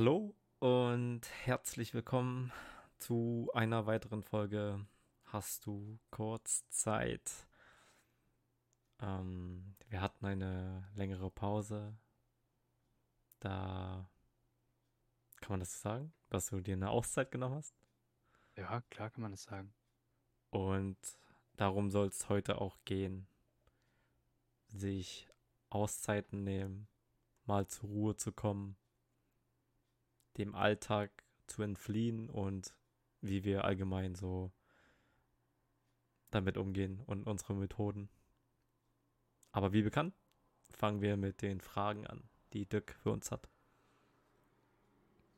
Hallo und herzlich willkommen zu einer weiteren Folge. Hast du kurz Zeit? Ähm, wir hatten eine längere Pause. Da kann man das so sagen, dass du dir eine Auszeit genommen hast. Ja, klar kann man das sagen. Und darum soll es heute auch gehen. Sich Auszeiten nehmen, mal zur Ruhe zu kommen, dem Alltag zu entfliehen und wie wir allgemein so damit umgehen und unsere Methoden. Aber wie bekannt, fangen wir mit den Fragen an, die Dirk für uns hat.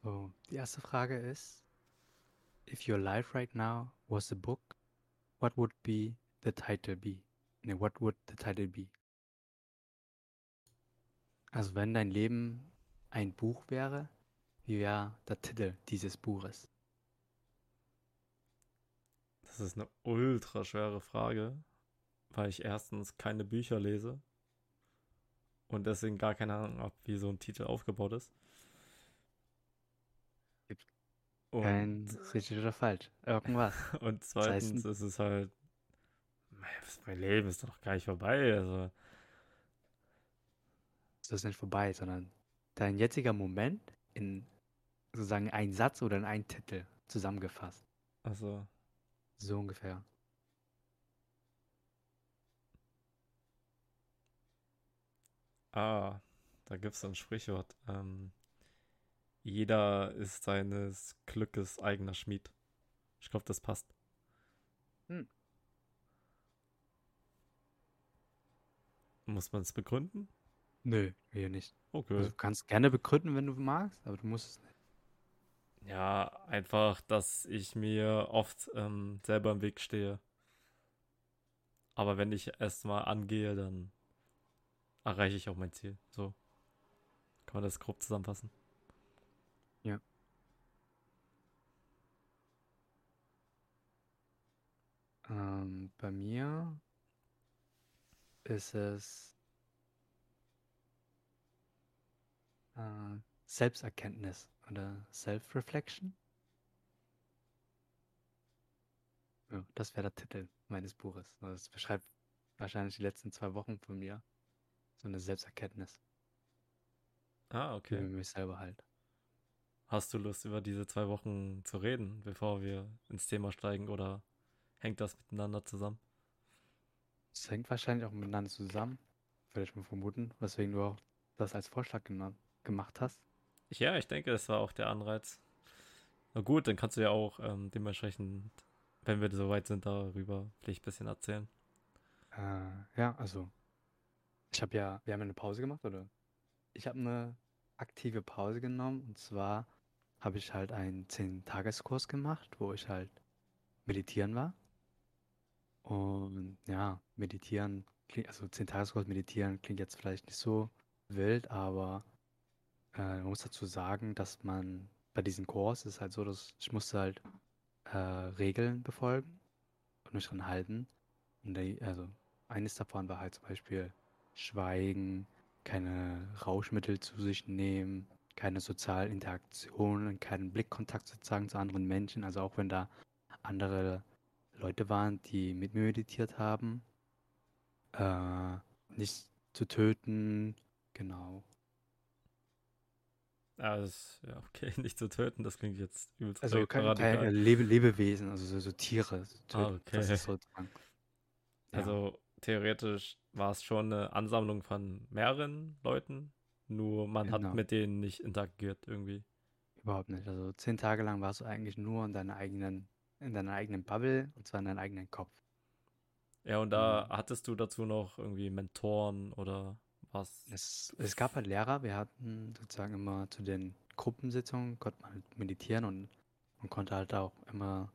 So, die erste Frage ist, if your life right now was a book, what would be the title be? Ne, what would the title be? Also wenn dein Leben ein Buch wäre, wie wäre der Titel dieses Buches? Das ist eine ultra schwere Frage, weil ich erstens keine Bücher lese und deswegen gar keine Ahnung habe, wie so ein Titel aufgebaut ist. Und, Kein richtig oder falsch. Irgendwas. und zweitens das heißt, ist es halt, mein Leben ist doch gar nicht vorbei. Also. Das ist nicht vorbei, sondern dein jetziger Moment in sozusagen einen Satz oder in einen Titel zusammengefasst. Also. So ungefähr. Ah, da gibt es ein Sprichwort. Ähm, jeder ist seines Glückes eigener Schmied. Ich glaube, das passt. Hm. Muss man es begründen? Nö, hier nicht. Okay. Also, du kannst gerne begründen, wenn du magst, aber du musst es nicht. Ja, einfach, dass ich mir oft ähm, selber im Weg stehe. Aber wenn ich erstmal angehe, dann erreiche ich auch mein Ziel. So. Kann man das grob zusammenfassen? Ja. Ähm, bei mir ist es äh, Selbsterkenntnis oder Self-Reflection. Ja, das wäre der Titel meines Buches. Das beschreibt wahrscheinlich die letzten zwei Wochen von mir. So eine Selbsterkenntnis. Ah, okay. Über mich selber halt. Hast du Lust, über diese zwei Wochen zu reden, bevor wir ins Thema steigen, oder hängt das miteinander zusammen? Es hängt wahrscheinlich auch miteinander zusammen, würde ich mal vermuten, weswegen du auch das als Vorschlag gemacht hast. Ja, ich denke, das war auch der Anreiz. Na gut, dann kannst du ja auch ähm, dementsprechend, wenn wir so weit sind, darüber vielleicht ein bisschen erzählen. Äh, ja, also ich habe ja, wir haben eine Pause gemacht, oder? Ich habe eine aktive Pause genommen und zwar habe ich halt einen 10-Tageskurs gemacht, wo ich halt meditieren war. Und ja, meditieren, also 10-Tageskurs meditieren klingt jetzt vielleicht nicht so wild, aber äh, man muss dazu sagen, dass man bei diesem Kurs ist halt so, dass ich musste halt äh, Regeln befolgen und mich dran halten. Und die, also eines davon war halt zum Beispiel Schweigen, keine Rauschmittel zu sich nehmen, keine sozialen Interaktionen, keinen Blickkontakt sozusagen zu anderen Menschen. Also auch wenn da andere Leute waren, die mit mir meditiert haben, äh, nicht zu töten, genau. Ah, das, ja, okay, nicht zu töten, das klingt jetzt übelst Also kein, kein Lebe, Lebewesen, also so, so Tiere. So ah, okay. Das ist sozusagen. Ja. Also theoretisch war es schon eine Ansammlung von mehreren Leuten, nur man genau. hat mit denen nicht interagiert irgendwie. Überhaupt nicht. Also zehn Tage lang warst du eigentlich nur in deiner eigenen, in deiner eigenen Bubble und zwar in deinem eigenen Kopf. Ja, und da mhm. hattest du dazu noch irgendwie Mentoren oder was? Es, es gab halt Lehrer, wir hatten sozusagen immer zu den Gruppensitzungen, konnte man halt meditieren und man konnte halt auch immer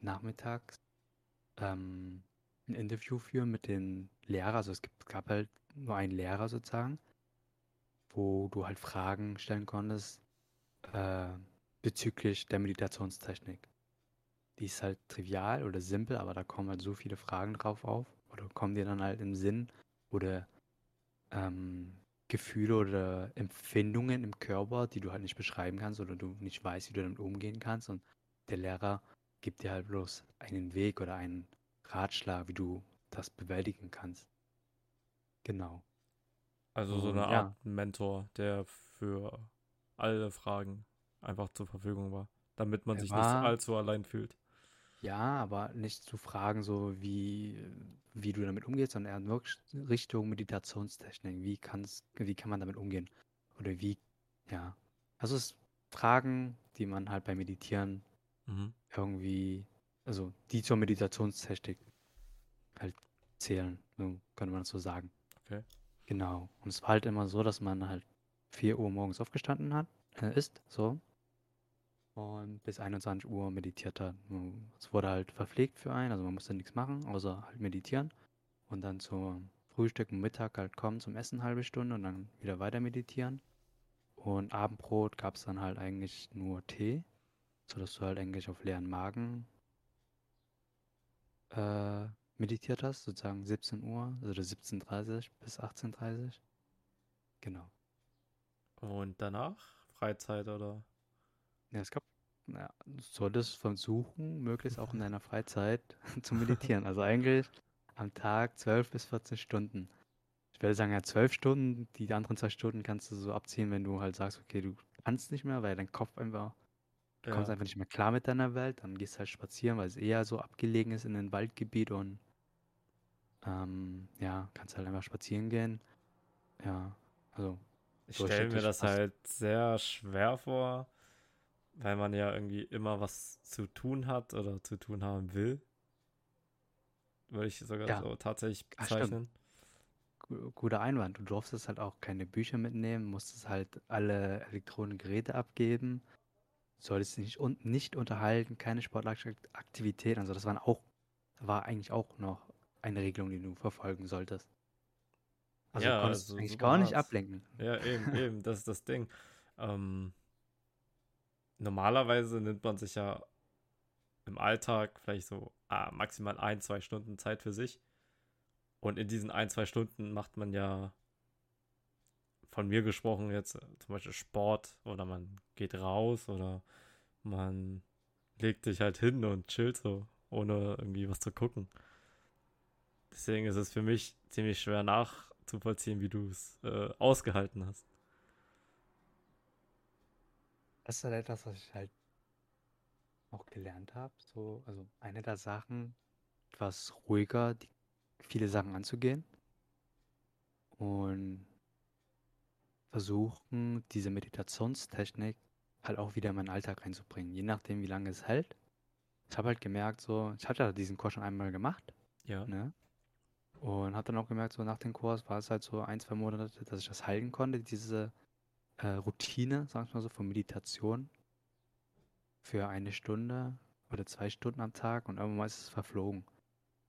nachmittags ähm, ein Interview führen mit den Lehrer. Also es gibt, gab halt nur einen Lehrer sozusagen, wo du halt Fragen stellen konntest äh, bezüglich der Meditationstechnik. Die ist halt trivial oder simpel, aber da kommen halt so viele Fragen drauf auf oder kommen dir dann halt im Sinn oder ähm, Gefühle oder Empfindungen im Körper, die du halt nicht beschreiben kannst oder du nicht weißt, wie du damit umgehen kannst. Und der Lehrer gibt dir halt bloß einen Weg oder einen Ratschlag, wie du das bewältigen kannst. Genau. Also so eine ja, Art Mentor, der für alle Fragen einfach zur Verfügung war, damit man er sich nicht war allzu allein fühlt. Ja, aber nicht zu fragen, so wie, wie du damit umgehst, sondern eher wirklich Richtung Meditationstechnik. Wie kann's, wie kann man damit umgehen? Oder wie, ja. Also es Fragen, die man halt beim Meditieren Mhm. irgendwie, also die zur Meditationstechnik halt zählen, so könnte man das so sagen. Okay. Genau. Und es war halt immer so, dass man halt 4 Uhr morgens aufgestanden hat, äh, ist, so, und bis 21 Uhr meditiert hat. Es wurde halt verpflegt für einen, also man musste nichts machen, außer halt meditieren. Und dann zum Frühstück und Mittag halt kommen zum Essen eine halbe Stunde und dann wieder weiter meditieren. Und Abendbrot gab es dann halt eigentlich nur Tee, sodass du halt eigentlich auf leeren Magen äh, meditiert hast, sozusagen 17 Uhr, also 17.30 bis 18.30 Genau. Und danach Freizeit oder? Ja, es gab, ja, du solltest versuchen, möglichst auch in deiner Freizeit zu meditieren. Also eigentlich am Tag 12 bis 14 Stunden. Ich würde sagen, ja, 12 Stunden, die anderen zwei Stunden kannst du so abziehen, wenn du halt sagst, okay, du kannst nicht mehr, weil dein Kopf einfach, du kommst Ja. einfach nicht mehr klar mit deiner Welt, dann gehst du halt spazieren, weil es eher so abgelegen ist in ein Waldgebiet und ähm, ja, kannst halt einfach spazieren gehen. Ja, also Ich stelle mir durchschnittlich das fast. halt sehr schwer vor, weil man ja irgendwie immer was zu tun hat oder zu tun haben will. Würde ich sogar Ja, so tatsächlich bezeichnen. Gu- Guter Einwand. Du durftest halt auch keine Bücher mitnehmen, musstest halt alle elektronischen Geräte abgeben, solltest dich nicht, un nicht unterhalten, keine sportliche Aktivität. Also das waren auch, war eigentlich auch noch eine Regelung, die du verfolgen solltest. Also du Ja, konntest also eigentlich gar nicht ablenken. Ja, eben, eben, das ist das Ding. Ähm, normalerweise nimmt man sich ja im Alltag vielleicht so ah, maximal ein, zwei Stunden Zeit für sich. Und in diesen ein, zwei Stunden macht man ja von mir gesprochen jetzt äh, zum Beispiel Sport oder man geht raus oder man legt sich halt hin und chillt so, ohne irgendwie was zu gucken. Deswegen ist es für mich ziemlich schwer nachzuvollziehen, wie du es äh, ausgehalten hast. Das ist halt etwas, was ich halt auch gelernt habe. So, also eine der Sachen, etwas ruhiger, die, viele Sachen anzugehen und versuchen, diese Meditationstechnik halt auch wieder in meinen Alltag reinzubringen, je nachdem, wie lange es hält. Ich habe halt gemerkt, so, ich hatte ja diesen Kurs schon einmal gemacht, Ja. ne? Und habe dann auch gemerkt, so nach dem Kurs war es halt so ein, zwei Monate, dass ich das halten konnte, diese äh, Routine, sag ich mal so, von Meditation für eine Stunde oder zwei Stunden am Tag und irgendwann ist es verflogen.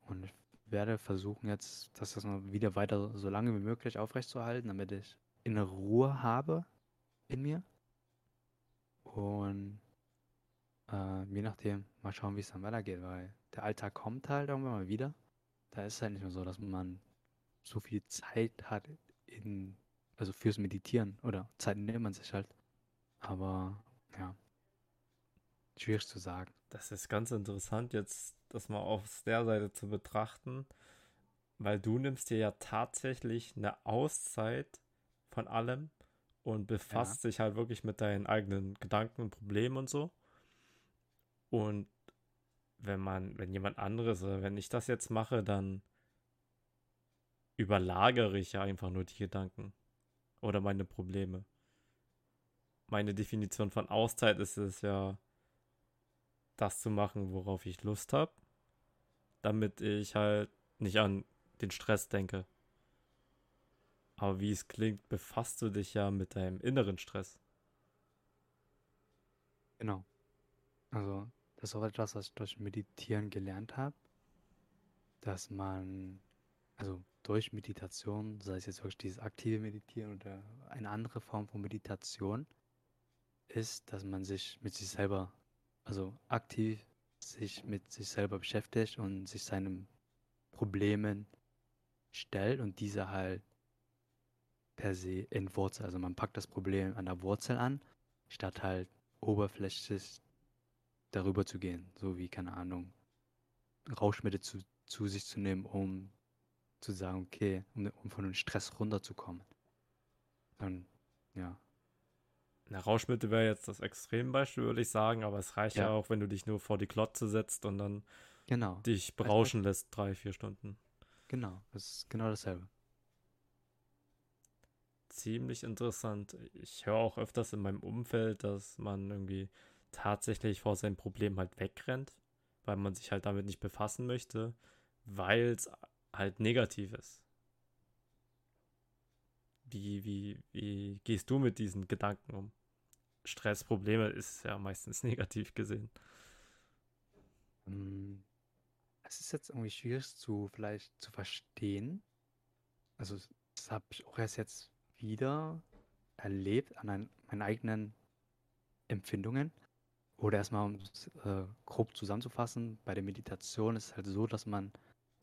Und ich werde versuchen jetzt, dass das noch wieder weiter so lange wie möglich aufrechtzuerhalten, damit ich innere Ruhe habe in mir. Und äh, je nachdem, mal schauen, wie es dann weitergeht, weil der Alltag kommt halt irgendwann mal wieder. Da ist es halt nicht mehr so, dass man so viel Zeit hat in, also fürs Meditieren oder Zeit nimmt man sich halt. Aber ja, schwierig zu sagen. Das ist ganz interessant, jetzt das mal aus der Seite zu betrachten, weil du nimmst dir ja tatsächlich eine Auszeit von allem und Ja, befasst dich halt wirklich mit deinen eigenen Gedanken und Problemen und so. Und wenn man, wenn jemand anderes oder wenn ich das jetzt mache, dann überlagere ich ja einfach nur die Gedanken oder meine Probleme. Meine Definition von Auszeit ist es ja, das zu machen, worauf ich Lust habe, damit ich halt nicht an den Stress denke. Aber wie es klingt, befasst du dich ja mit deinem inneren Stress. genau. Also, das ist auch etwas, was ich durch Meditieren gelernt habe, dass man, also durch Meditation, sei es jetzt wirklich dieses aktive Meditieren oder eine andere Form von Meditation, ist, dass man sich mit sich selber, also aktiv sich mit sich selber beschäftigt und sich seinen Problemen stellt und diese halt per se entwurzelt. Also man packt das Problem an der Wurzel an, statt halt oberflächlich darüber zu gehen. So wie, keine Ahnung, Rauschmittel zu, zu sich zu nehmen, um zu sagen, okay, um, um von dem Stress runterzukommen. Dann, ja. Na, Rauschmittel wäre jetzt das Extrembeispiel, würde ich sagen, aber es reicht ja. ja. auch, wenn du dich nur vor die Klotze setzt und dann genau. dich berauschen lässt, drei, vier Stunden. Genau, das ist genau dasselbe. Ziemlich interessant. Ich höre auch öfters in meinem Umfeld, dass man irgendwie tatsächlich vor seinem Problem halt wegrennt, weil man sich halt damit nicht befassen möchte, weil es halt negativ ist. Wie, wie, wie gehst du mit diesen Gedanken um? Stressprobleme ist ja meistens negativ gesehen. Hm, es ist jetzt irgendwie schwierig zu vielleicht zu verstehen. Also das habe ich auch erst jetzt wieder erlebt an ein, meinen eigenen Empfindungen. Oder erstmal, um es äh, grob zusammenzufassen, bei der Meditation ist es halt so, dass man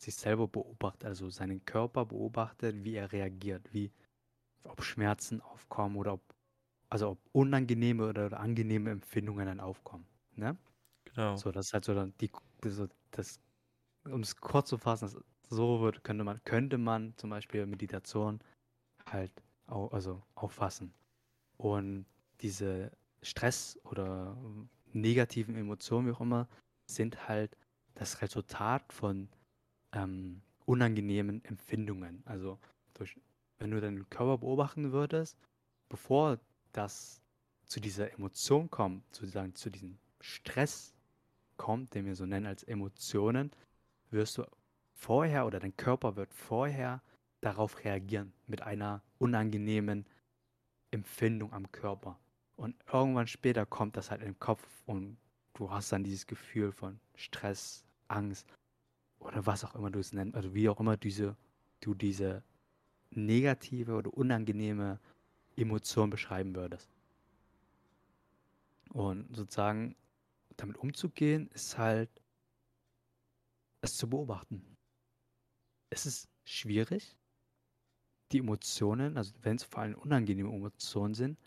sich selber beobachtet, also seinen Körper beobachtet, wie er reagiert, wie ob Schmerzen aufkommen oder ob also ob unangenehme oder, oder angenehme Empfindungen dann aufkommen. Ne? Genau. So, das ist halt so dann die, so das, um es kurz zu fassen, das, so wird, könnte man, könnte man zum Beispiel Meditation halt auch, also auffassen. Und diese Stress oder negativen Emotionen, wie auch immer, sind halt das Resultat von ähm, unangenehmen Empfindungen. Also durch, wenn du deinen Körper beobachten würdest, bevor das zu dieser Emotion kommt, sozusagen zu diesem Stress kommt, den wir so nennen als Emotionen, wirst du vorher oder dein Körper wird vorher darauf reagieren mit einer unangenehmen Empfindung am Körper. Und irgendwann später kommt das halt in den Kopf und du hast dann dieses Gefühl von Stress, Angst oder was auch immer du es nennst, also wie auch immer diese, du diese negative oder unangenehme Emotion beschreiben würdest. Und sozusagen damit umzugehen, ist halt es zu beobachten. Es ist schwierig, die Emotionen, also wenn es vor allem unangenehme Emotionen sind,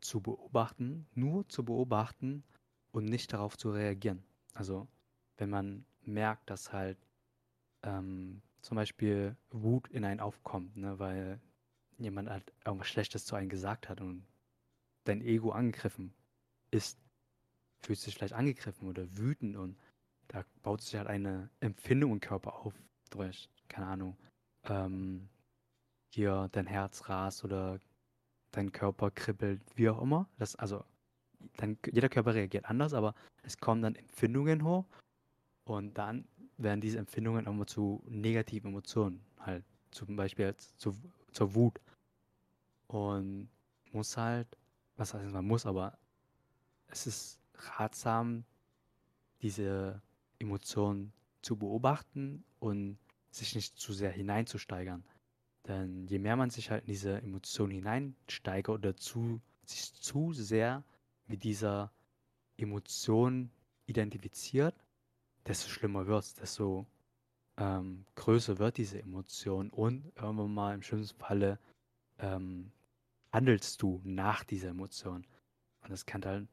zu beobachten, nur zu beobachten und nicht darauf zu reagieren. Also wenn man merkt, dass halt ähm, zum Beispiel Wut in einen aufkommt, ne, weil jemand halt irgendwas Schlechtes zu einem gesagt hat und dein Ego angegriffen ist, fühlst du dich vielleicht angegriffen oder wütend und da baut sich halt eine Empfindung im Körper auf durch, keine Ahnung, ähm, hier dein Herz rast oder dein Körper kribbelt, wie auch immer. Das, also, dein, jeder Körper reagiert anders, aber es kommen dann Empfindungen hoch und dann werden diese Empfindungen immer zu negativen Emotionen, halt zum Beispiel zu, zur Wut. Und muss halt, was heißt man muss, aber es ist ratsam, diese Emotionen zu beobachten und sich nicht zu sehr hineinzusteigern. Denn je mehr man sich halt in diese Emotion hineinsteigert oder zu, sich zu sehr mit dieser Emotion identifiziert, desto schlimmer wird es, desto ähm, größer wird diese Emotion und irgendwann mal im schlimmsten Falle ähm, handelst du nach dieser Emotion. Und das kennt halt,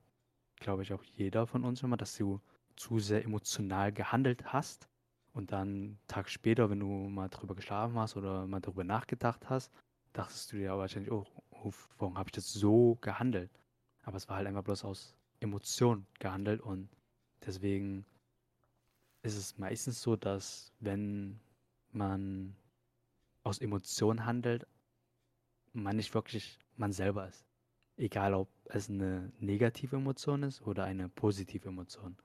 glaube ich, auch jeder von uns immer, dass du zu sehr emotional gehandelt hast und dann einen Tag später, wenn du mal drüber geschlafen hast oder mal drüber nachgedacht hast, dachtest du dir wahrscheinlich, oh, oh warum habe ich das so gehandelt? Aber es war halt einfach bloß aus Emotion gehandelt und deswegen ist es meistens so, dass wenn man aus Emotion handelt, man nicht wirklich man selber ist. Egal, ob es eine negative Emotion ist oder eine positive Emotion.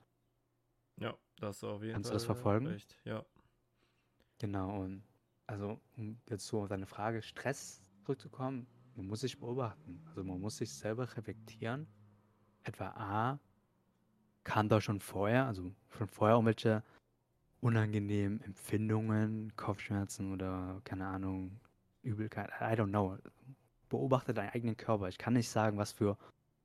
Ja, das auf jeden Kannst Fall. Kannst du das verfolgen? Recht, ja. Genau, und also, um jetzt so auf deine Frage Stress zurückzukommen, man muss sich beobachten. Also, man muss sich selber reflektieren. Etwa A, kann da schon vorher, also schon vorher irgendwelche unangenehmen Empfindungen, Kopfschmerzen oder keine Ahnung, Übelkeit, I don't know. Beobachte deinen eigenen Körper. Ich kann nicht sagen, was für,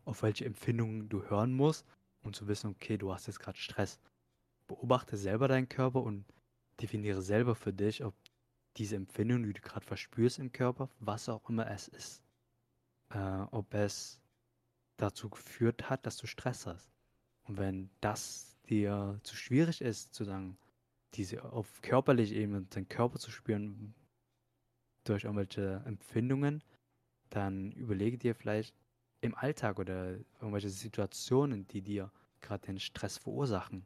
auf welche Empfindungen du hören musst, um zu wissen, okay, du hast jetzt gerade Stress beobachte selber deinen Körper und definiere selber für dich, ob diese Empfindung, die du gerade verspürst im Körper, was auch immer es ist, äh, ob es dazu geführt hat, dass du Stress hast. Und wenn das dir zu schwierig ist, zu sagen, diese auf körperlicher Ebene, deinen Körper zu spüren durch irgendwelche Empfindungen, dann überlege dir vielleicht im Alltag oder irgendwelche Situationen, die dir gerade den Stress verursachen.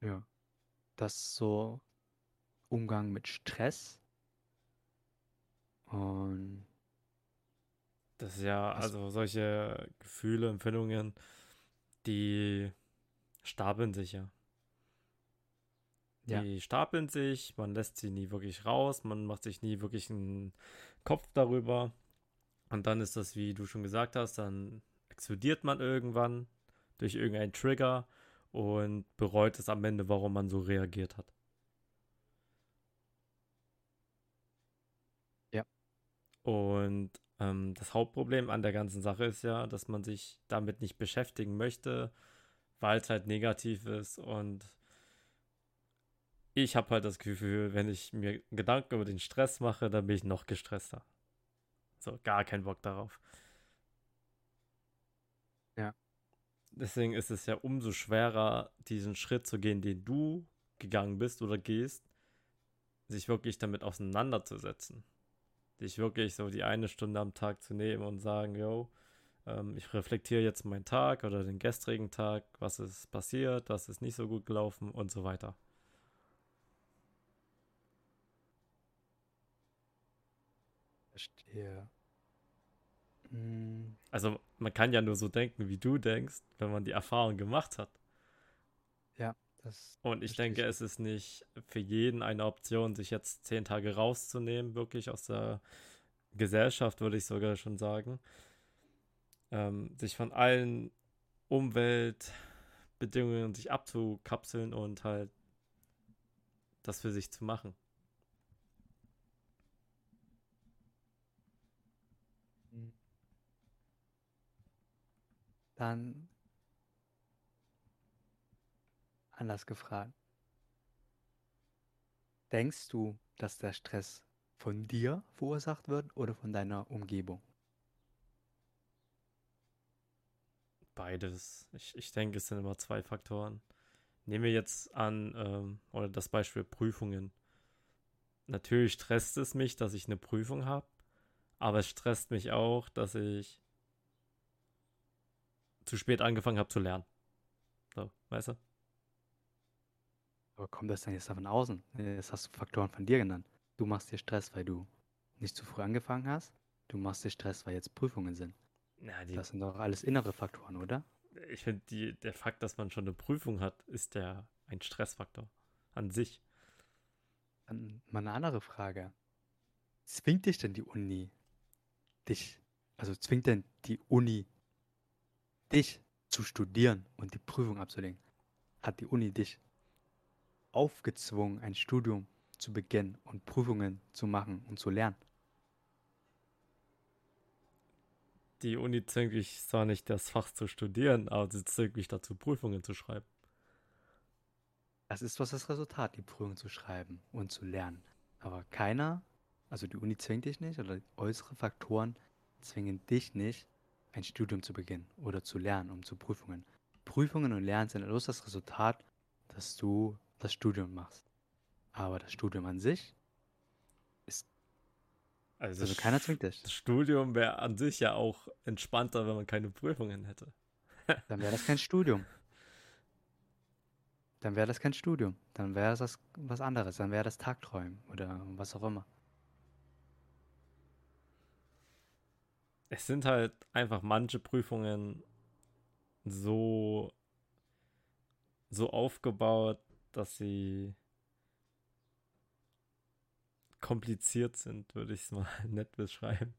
Ja, das so Umgang mit Stress und Das ist ja, was, also solche Gefühle, Empfindungen, die stapeln sich ja. ja, Die stapeln sich, man lässt sie nie wirklich raus, man macht sich nie wirklich einen Kopf darüber. Und dann ist das, wie du schon gesagt hast, dann explodiert man irgendwann durch irgendeinen Trigger und bereut es am Ende, warum man so reagiert hat. ja, Und ähm, das Hauptproblem an der ganzen Sache ist ja, dass man sich damit nicht beschäftigen möchte, weil es halt negativ ist. Und ich habe halt das Gefühl, wenn ich mir Gedanken über den Stress mache, dann bin ich noch gestresster. So, gar keinen Bock darauf. ja, Deswegen ist es ja umso schwerer, diesen Schritt zu gehen, den du gegangen bist oder gehst, sich wirklich damit auseinanderzusetzen. Sich wirklich so die eine Stunde am Tag zu nehmen und sagen, yo, ähm, ich reflektiere jetzt meinen Tag oder den gestrigen Tag, was ist passiert, was ist nicht so gut gelaufen und so weiter. verstehe. Hm, Also man kann ja nur so denken, wie du denkst, wenn man die Erfahrung gemacht hat. ja, das Und ich denke, es ist nicht für jeden eine Option, sich jetzt zehn Tage rauszunehmen, wirklich aus der Gesellschaft, würde ich sogar schon sagen. Ähm, sich von allen Umweltbedingungen sich abzukapseln und halt das für sich zu machen. Dann anders gefragt. Denkst du, dass der Stress von dir verursacht wird oder von deiner Umgebung? Beides. Ich, ich denke, es sind immer zwei Faktoren. Nehmen wir jetzt an, ähm, oder das Beispiel Prüfungen. Natürlich stresst es mich, dass ich eine Prüfung habe, aber es stresst mich auch, dass ich zu spät angefangen habe zu lernen. So, weißt du? Aber kommt das dann jetzt davon außen? Jetzt hast du Faktoren von dir genannt. Du machst dir Stress, weil du nicht zu früh angefangen hast. Du machst dir Stress, weil jetzt Prüfungen sind. Die, Das sind doch alles innere Faktoren, oder? ich finde, der Fakt, dass man schon eine Prüfung hat, ist der ein Stressfaktor an sich. Dann mal eine andere Frage. Zwingt dich denn die Uni, dich, also zwingt denn die Uni dich zu studieren und die Prüfung abzulegen? Hat die Uni dich aufgezwungen, ein Studium zu beginnen und Prüfungen zu machen und zu lernen? Die Uni zwingt mich zwar nicht, das Fach zu studieren, aber sie zwingt mich dazu, Prüfungen zu schreiben. Das ist was das Resultat, die Prüfung zu schreiben und zu lernen. Aber keiner, also die Uni zwingt dich nicht oder äußere Faktoren zwingen dich nicht, ein Studium zu beginnen oder zu lernen, um zu Prüfungen. Prüfungen und Lernen sind bloß das Resultat, dass du das Studium machst. Aber das Studium an sich ist, Also also keiner zwingt dich. das Studium wäre an sich ja auch entspannter, wenn man keine Prüfungen hätte. Dann wäre das kein Studium. Dann wäre das kein Studium. Dann wäre das was anderes. Dann wäre das Tagträumen oder was auch immer. Es sind halt einfach manche Prüfungen so, so aufgebaut, dass sie kompliziert sind, würde ich es mal nett beschreiben.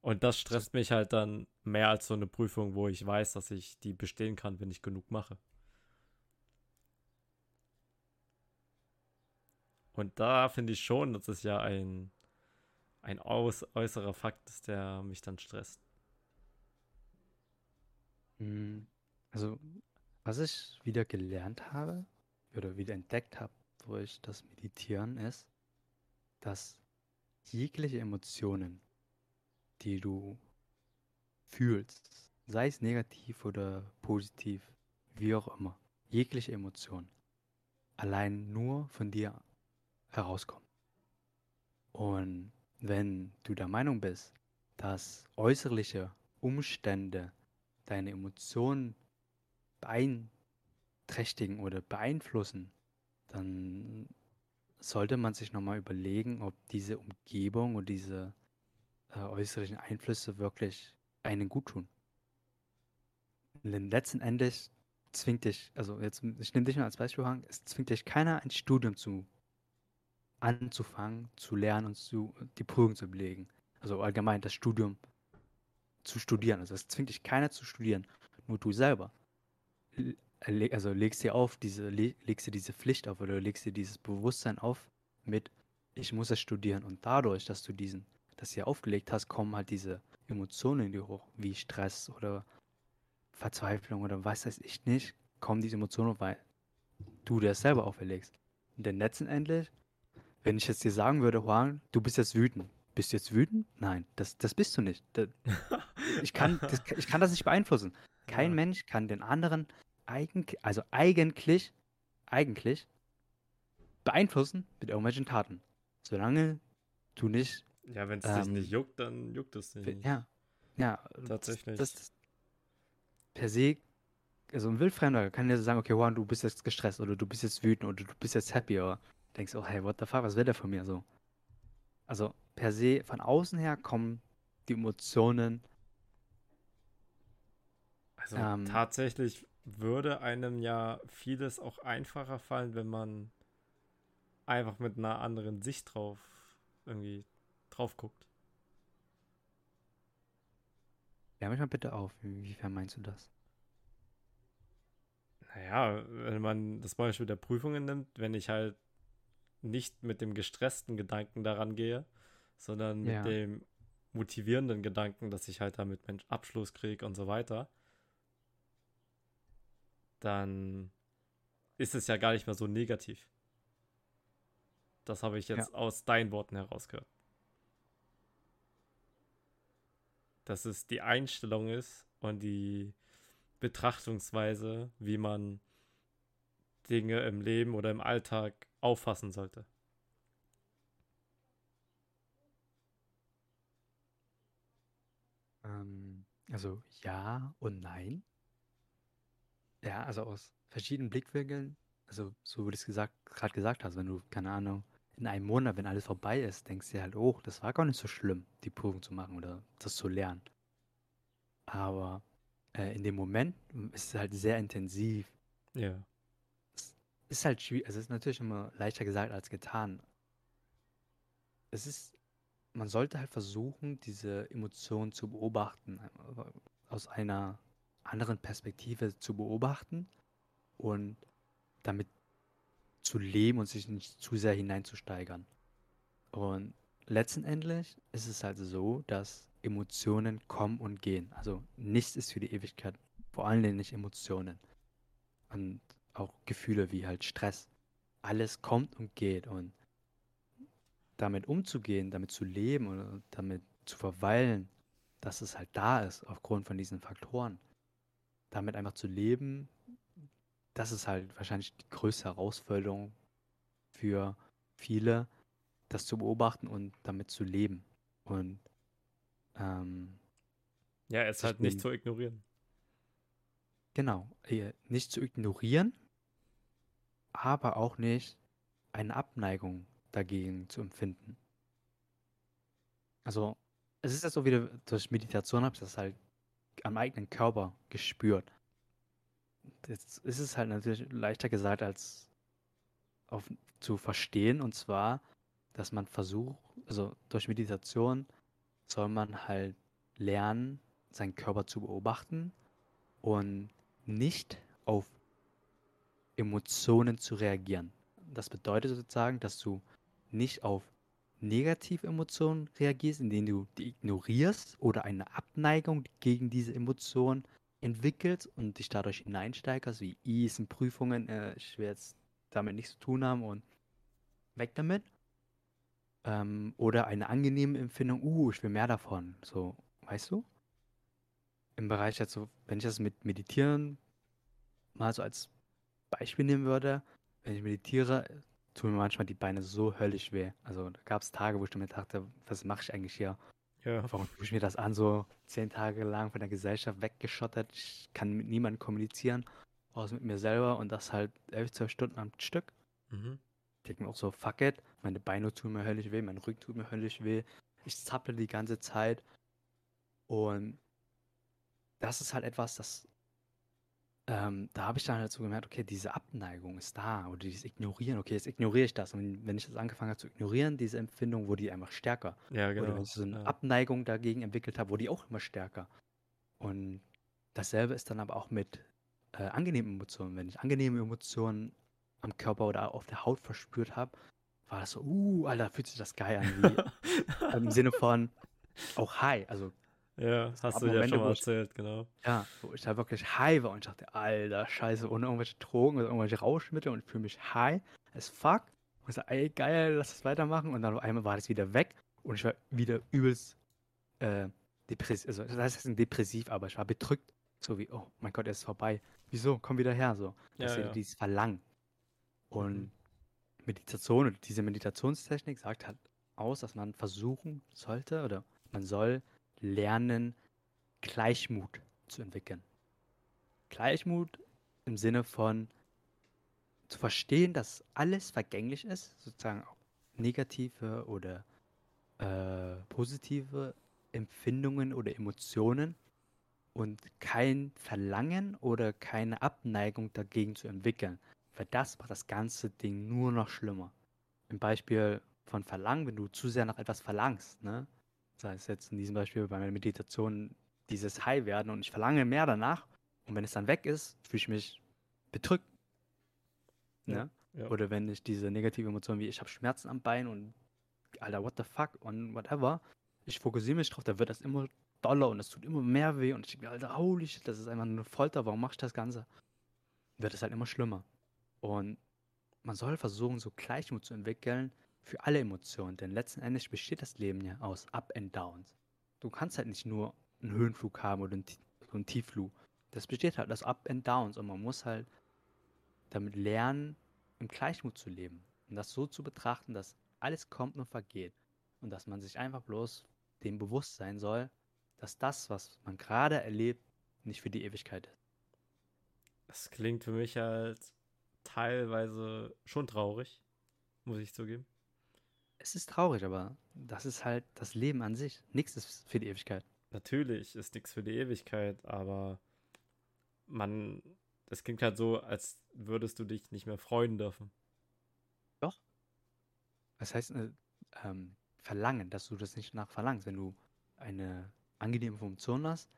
Und das stresst mich halt dann mehr als so eine Prüfung, wo ich weiß, dass ich die bestehen kann, wenn ich genug mache. Und da finde ich schon, dass es ja ein, ein aus, äußerer Fakt ist, der mich dann stresst. mm, also Was ich wieder gelernt habe oder wieder entdeckt habe durch das Meditieren ist, dass jegliche Emotionen, die du fühlst, sei es negativ oder positiv, wie auch immer, jegliche Emotion allein nur von dir herauskommen. Und wenn du der Meinung bist, dass äußerliche Umstände deine Emotionen beeinträchtigen oder beeinflussen, dann sollte man sich nochmal überlegen, ob diese Umgebung und diese äh, äußeren Einflüsse wirklich einen gut tun. Denn letzten Endes zwingt dich, also jetzt, ich nehme dich mal als Beispiel, Hank, es zwingt dich keiner ein Studium zu anzufangen, zu lernen und zu, die Prüfung zu belegen. Also allgemein das Studium zu studieren. Also es zwingt dich keiner zu studieren, nur du selber. Also legst dir auf, diese, legst dir diese Pflicht auf oder legst dir dieses Bewusstsein auf mit, ich muss es studieren. Und dadurch, dass du diesen, das hier aufgelegt hast, kommen halt diese Emotionen in dir hoch, wie Stress oder Verzweiflung oder was weiß ich nicht, kommen diese Emotionen, weil du dir das selber auferlegst. Denn letztendlich, wenn ich jetzt dir sagen würde, Juan, du bist jetzt wütend. Bist du jetzt wütend? Nein, das, das bist du nicht. Das, ich, kann, das, ich kann das nicht beeinflussen. Kein ja. Mensch kann den anderen eigentlich, also eigentlich, eigentlich beeinflussen mit irgendwelchen Taten. Solange du nicht. Ja, wenn es ähm, dich nicht juckt, dann juckt es dich nicht. Ja. Ja, tatsächlich. Das, das, per se, also ein Wildfremder kann dir sagen, okay, Juan, du bist jetzt gestresst oder du bist jetzt wütend oder du bist jetzt happy oder denkst, oh hey, what the fuck, was will der von mir so? Also per se, von außen her kommen die Emotionen. Also ähm, tatsächlich würde einem ja vieles auch einfacher fallen, wenn man einfach mit einer anderen Sicht drauf irgendwie drauf guckt. Klär mich mal bitte auf, inwiefern meinst du das? Naja, wenn man das Beispiel der Prüfungen nimmt, wenn ich halt nicht mit dem gestressten Gedanken daran gehe, sondern mit ja. dem motivierenden Gedanken, dass ich halt damit Mensch Abschluss kriege und so weiter, dann ist es ja gar nicht mehr so negativ. Das habe ich jetzt ja. aus deinen Worten herausgehört. dass es die Einstellung ist und die Betrachtungsweise, wie man Dinge im Leben oder im Alltag auffassen sollte. Ähm, also ja und nein. Ja, also aus verschiedenen Blickwinkeln. Also so wie du es gesagt, gerade gesagt hast, wenn du, keine Ahnung, in einem Monat, wenn alles vorbei ist, denkst du dir halt, oh, das war gar nicht so schlimm, die Prüfung zu machen oder das zu lernen. Aber äh, in dem Moment ist es halt sehr intensiv. Ja. Es ist halt schwierig, also es ist natürlich immer leichter gesagt als getan. Es ist, man sollte halt versuchen, diese Emotionen zu beobachten, äh, aus einer anderen Perspektive zu beobachten und damit zu leben und sich nicht zu sehr hineinzusteigern. Und letztendlich ist es halt so, dass Emotionen kommen und gehen. Also nichts ist für die Ewigkeit. Vor allem nicht Emotionen. Und auch Gefühle wie halt Stress. Alles kommt und geht. Und damit umzugehen, damit zu leben und damit zu verweilen, dass es halt da ist, aufgrund von diesen Faktoren. Damit einfach zu leben, das ist halt wahrscheinlich die größte Herausforderung für viele, das zu beobachten und damit zu leben. Und ähm, ja, es halt nicht zu ignorieren. Genau, äh, nicht zu ignorieren, aber auch nicht eine Abneigung dagegen zu empfinden. Also, es ist ja so, wie du durch Meditation habe ich das halt am eigenen Körper gespürt. Jetzt ist es halt natürlich leichter gesagt als auf, zu verstehen. Und zwar, dass man versucht, also durch Meditation soll man halt lernen, seinen Körper zu beobachten und nicht auf Emotionen zu reagieren. Das bedeutet sozusagen, dass du nicht auf negative Emotionen reagierst, indem du die ignorierst oder eine Abneigung gegen diese Emotionen entwickelst und dich dadurch hineinsteigerst, wie Is in Prüfungen, äh, ich will jetzt damit nichts zu tun haben und weg damit. Ähm, oder eine angenehme Empfindung, uh, ich will mehr davon. So, weißt du? Im Bereich so, wenn ich das mit Meditieren mal so als Beispiel nehmen würde, wenn ich meditiere, tun mir manchmal die Beine so höllisch weh. Also da gab es Tage, wo ich mir dachte, was mache ich eigentlich hier? Ja. Warum tue ich mir das an, so zehn Tage lang von der Gesellschaft weggeschottet? Ich kann mit niemandem kommunizieren, außer mit mir selber und das halt elf, zwölf Stunden am Stück. Mhm. Ich denke mir auch so, fuck it, meine Beine tun mir höllisch weh, mein Rücken tut mir höllisch weh. Ich zappel die ganze Zeit. Und das ist halt etwas, das ähm, da habe ich dann halt so gemerkt, okay, diese Abneigung ist da oder dieses Ignorieren, okay, jetzt ignoriere ich das. Und wenn ich das angefangen habe zu ignorieren, diese Empfindung, wurde die einfach stärker. Ja, Oder genau. wenn ich so eine Ja. Abneigung dagegen entwickelt habe, wurde die auch immer stärker. Und dasselbe ist dann aber auch mit äh, angenehmen Emotionen. Wenn ich angenehme Emotionen am Körper oder auf der Haut verspürt habe, war das so, uh, Alter, fühlt sich das geil an. Wie, Im Sinne von auch high. Also ja, Es hast du ja Momente, schon mal wo ich- erzählt, genau. ja, wo ich da wirklich high war und ich dachte, Alter, scheiße, ohne irgendwelche Drogen oder irgendwelche Rauschmittel und ich fühle mich high as fuck. Und ich so, ey, geil, lass es weitermachen. Und dann auf einmal war das wieder weg und ich war wieder übelst äh, depressiv. Also, das heißt nicht depressiv, aber ich war bedrückt. So wie, oh mein Gott, er ist vorbei. Wieso? Komm wieder her. So. Das ist Ja, ja. dieses Verlangen. Und Mhm. Meditation oder diese Meditationstechnik sagt halt aus, dass man versuchen sollte oder man soll lernen, Gleichmut zu entwickeln. Gleichmut im Sinne von zu verstehen, dass alles vergänglich ist, sozusagen auch negative oder äh, positive Empfindungen oder Emotionen und kein Verlangen oder keine Abneigung dagegen zu entwickeln. Weil das macht das ganze Ding nur noch schlimmer. Im Beispiel von Verlangen, wenn du zu sehr nach etwas verlangst, ne? Sei es jetzt in diesem Beispiel bei meiner Meditation dieses High werden und ich verlange mehr danach und wenn es dann weg ist, fühle ich mich bedrückt. Ne? Ja. Oder wenn ich diese negative Emotion wie ich habe Schmerzen am Bein und Alter, what the fuck und whatever, ich fokussiere mich drauf, da wird das immer doller und es tut immer mehr weh und ich denke mir, Alter, holy shit, das ist einfach nur eine Folter, warum mache ich das Ganze? Wird es halt immer schlimmer. Und man soll versuchen, so Gleichmut zu entwickeln für alle Emotionen, denn letzten Endes besteht das Leben ja aus Up and Downs. Du kannst halt nicht nur einen Höhenflug haben oder einen, einen Tiefflug. Das besteht halt aus Up and Downs und man muss halt damit lernen, im Gleichmut zu leben und das so zu betrachten, dass alles kommt und vergeht und dass man sich einfach bloß dem bewusst sein soll, dass das, was man gerade erlebt, nicht für die Ewigkeit ist. Das klingt für mich halt teilweise schon traurig, muss ich zugeben. Es ist traurig, aber das ist halt das Leben an sich. Nichts ist für die Ewigkeit. Natürlich ist nichts für die Ewigkeit, aber man, das klingt halt so, als würdest du dich nicht mehr freuen dürfen. Das heißt, äh, ähm, verlangen, dass du das nicht nach verlangst. Wenn du eine angenehme Funktion hast,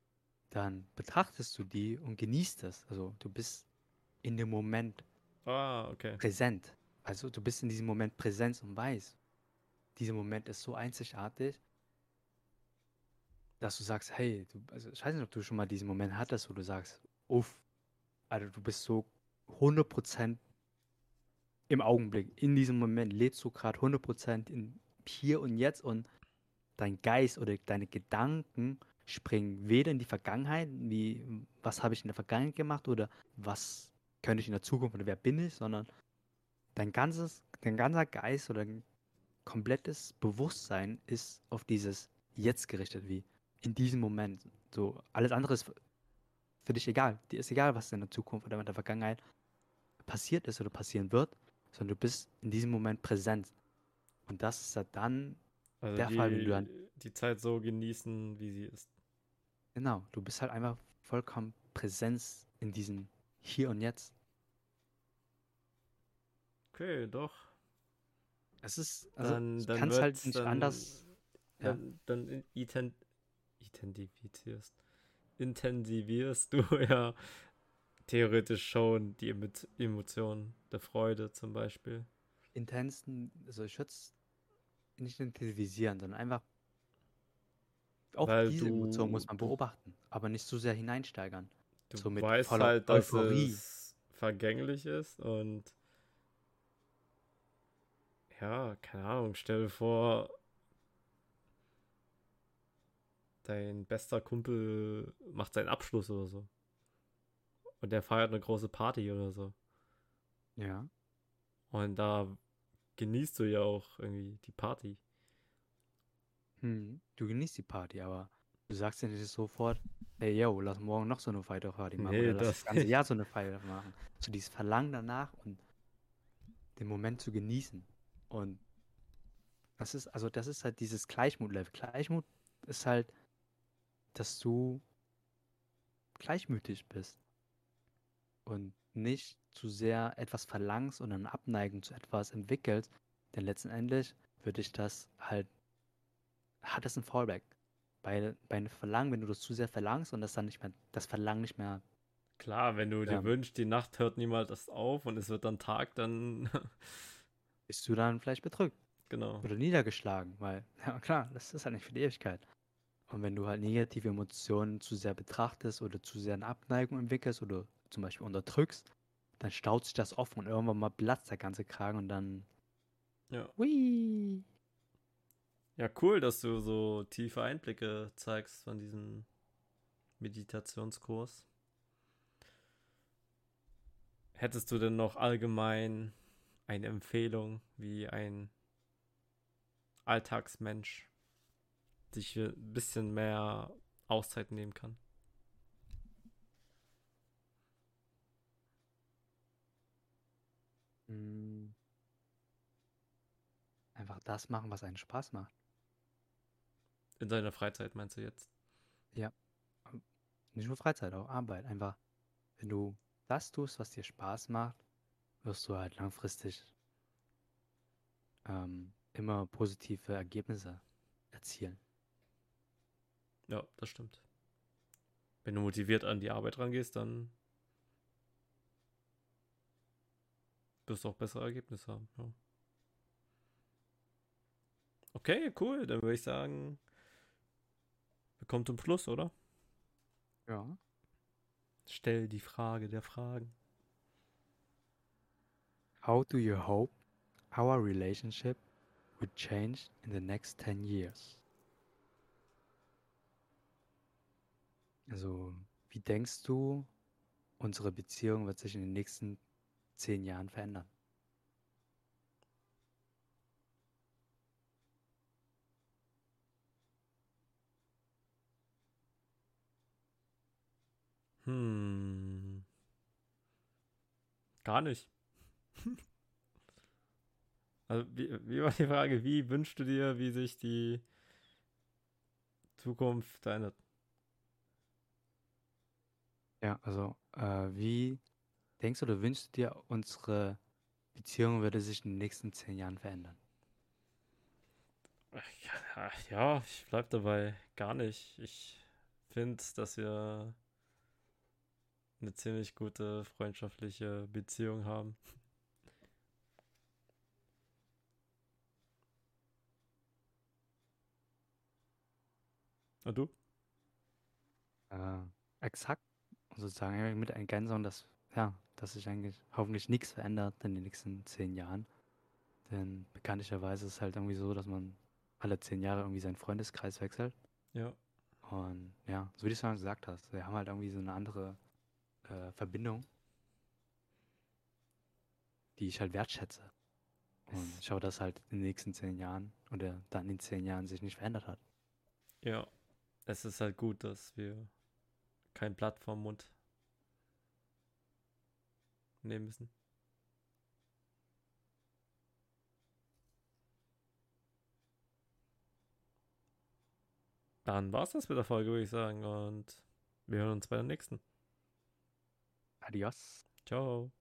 dann betrachtest du die und genießt es. Also du bist in dem Moment Ah, okay. präsent. Also du bist in diesem Moment präsent und weißt, dieser Moment ist so einzigartig, dass du sagst, hey, du, also ich weiß nicht, ob du schon mal diesen Moment hattest, wo du sagst, uff, also du bist so 100% im Augenblick, in diesem Moment lebst du gerade 100% in hier und jetzt und dein Geist oder deine Gedanken springen weder in die Vergangenheit, wie was habe ich in der Vergangenheit gemacht oder was könnte ich in der Zukunft oder wer bin ich, sondern dein ganzes, dein ganzer Geist oder komplettes Bewusstsein ist auf dieses Jetzt gerichtet, wie in diesem Moment. So, alles andere ist für dich egal. Dir ist egal, was in der Zukunft oder in der Vergangenheit passiert ist oder passieren wird, sondern du bist in diesem Moment präsent. Und das ist ja dann, Also Der die, Fall, wenn du dann- die Zeit so genießen, wie sie ist. genau, du bist halt einfach vollkommen Präsenz in diesem Hier und Jetzt. Okay, doch. Es ist, also Dann, ich dann kann es halt nicht dann, anders. ja. Dann, dann in- iten, intensivierst, intensivierst du ja theoretisch schon die Emo- Emotionen der Freude zum Beispiel. intensen, also ich würde es nicht intensivisieren, sondern einfach auch Weil diese Emotion muss man beobachten, aber nicht so sehr hineinsteigern. Du so mit weißt halt, dass Euphorie. es vergänglich ist und ja, keine Ahnung, stell dir vor, dein bester Kumpel macht seinen Abschluss oder so. Und der feiert eine große Party oder so. Ja. Und da genießt du ja auch irgendwie die Party. Hm. Du genießt die Party, aber du sagst ja nicht sofort, hey yo, lass morgen noch so eine Feierparty machen. Nee, oder lass das das ganze nicht. Jahr so eine Feier machen. So dieses Verlangen danach und den Moment zu genießen. Und das ist, also das ist halt dieses Gleichmut-Level. Gleichmut ist halt, dass du gleichmütig bist und nicht zu sehr etwas verlangst und eine Abneigung zu etwas entwickelst, denn letztendlich würde ich das halt, hat das ein Fallback. Bei, bei einem Verlangen, wenn du das zu sehr verlangst und das dann nicht mehr, das Verlangen nicht mehr, Klar, wenn du dir Ja. wünschst, die Nacht hört niemals auf und es wird dann Tag, dann bist du dann vielleicht bedrückt genau. oder niedergeschlagen, weil, ja klar, das ist halt nicht für die Ewigkeit. Und wenn du halt negative Emotionen zu sehr betrachtest oder zu sehr eine Abneigung entwickelst oder zum Beispiel unterdrückst, dann staut sich das offen und irgendwann mal platzt der ganze Kragen und dann, Ja. hui. Ja, cool, dass du so tiefe Einblicke zeigst von diesem Meditationskurs. Hättest du denn noch allgemein eine Empfehlung, wie ein Alltagsmensch sich ein bisschen mehr Auszeit nehmen kann? Mm. Einfach das machen, was einen Spaß macht. In seiner Freizeit meinst du jetzt? Nicht nur Freizeit, auch Arbeit. Einfach, wenn du das tust, was dir Spaß macht, wirst du halt langfristig ähm, immer positive Ergebnisse erzielen. Ja, das stimmt. Wenn du motiviert an die Arbeit rangehst, dann wirst du auch bessere Ergebnisse haben. Ja. Okay, cool. Dann würde ich sagen, wir kommen zum Schluss, oder? Ja. Stell die Frage der Fragen. How do you hope our relationship would change in the next 10 years? Also, wie denkst du, unsere Beziehung wird sich in den nächsten 10 Jahren verändern? Hm. Gar nicht. Also, wie, wie war die Frage? Wie wünschst du dir, wie sich die Zukunft verändert? Ja, also, äh, wie denkst du oder wünschst du dir, unsere Beziehung würde sich in den nächsten 10 Jahren verändern? Ja, ja, ich bleib dabei. Gar nicht. Ich finde, dass wir eine ziemlich gute freundschaftliche Beziehung haben. Und du? Äh, exakt, sozusagen eigentlich mit Ergänzung, dass, ja, dass sich eigentlich hoffentlich nichts verändert in den nächsten 10 Jahren. Denn bekanntlicherweise ist es halt irgendwie so, dass man alle 10 Jahre irgendwie seinen Freundeskreis wechselt. Ja. Und ja, so wie du es schon gesagt hast, wir haben halt irgendwie so eine andere äh, Verbindung, die ich halt wertschätze. Und ich hoffe, dass halt in den nächsten zehn Jahren oder dann in zehn Jahren sich nicht verändert hat. Ja. Es ist halt gut, dass wir kein Blatt vom Mund nehmen müssen. Dann war's das mit der Folge, würde ich sagen. Und wir hören uns bei der nächsten. Adios. Ciao.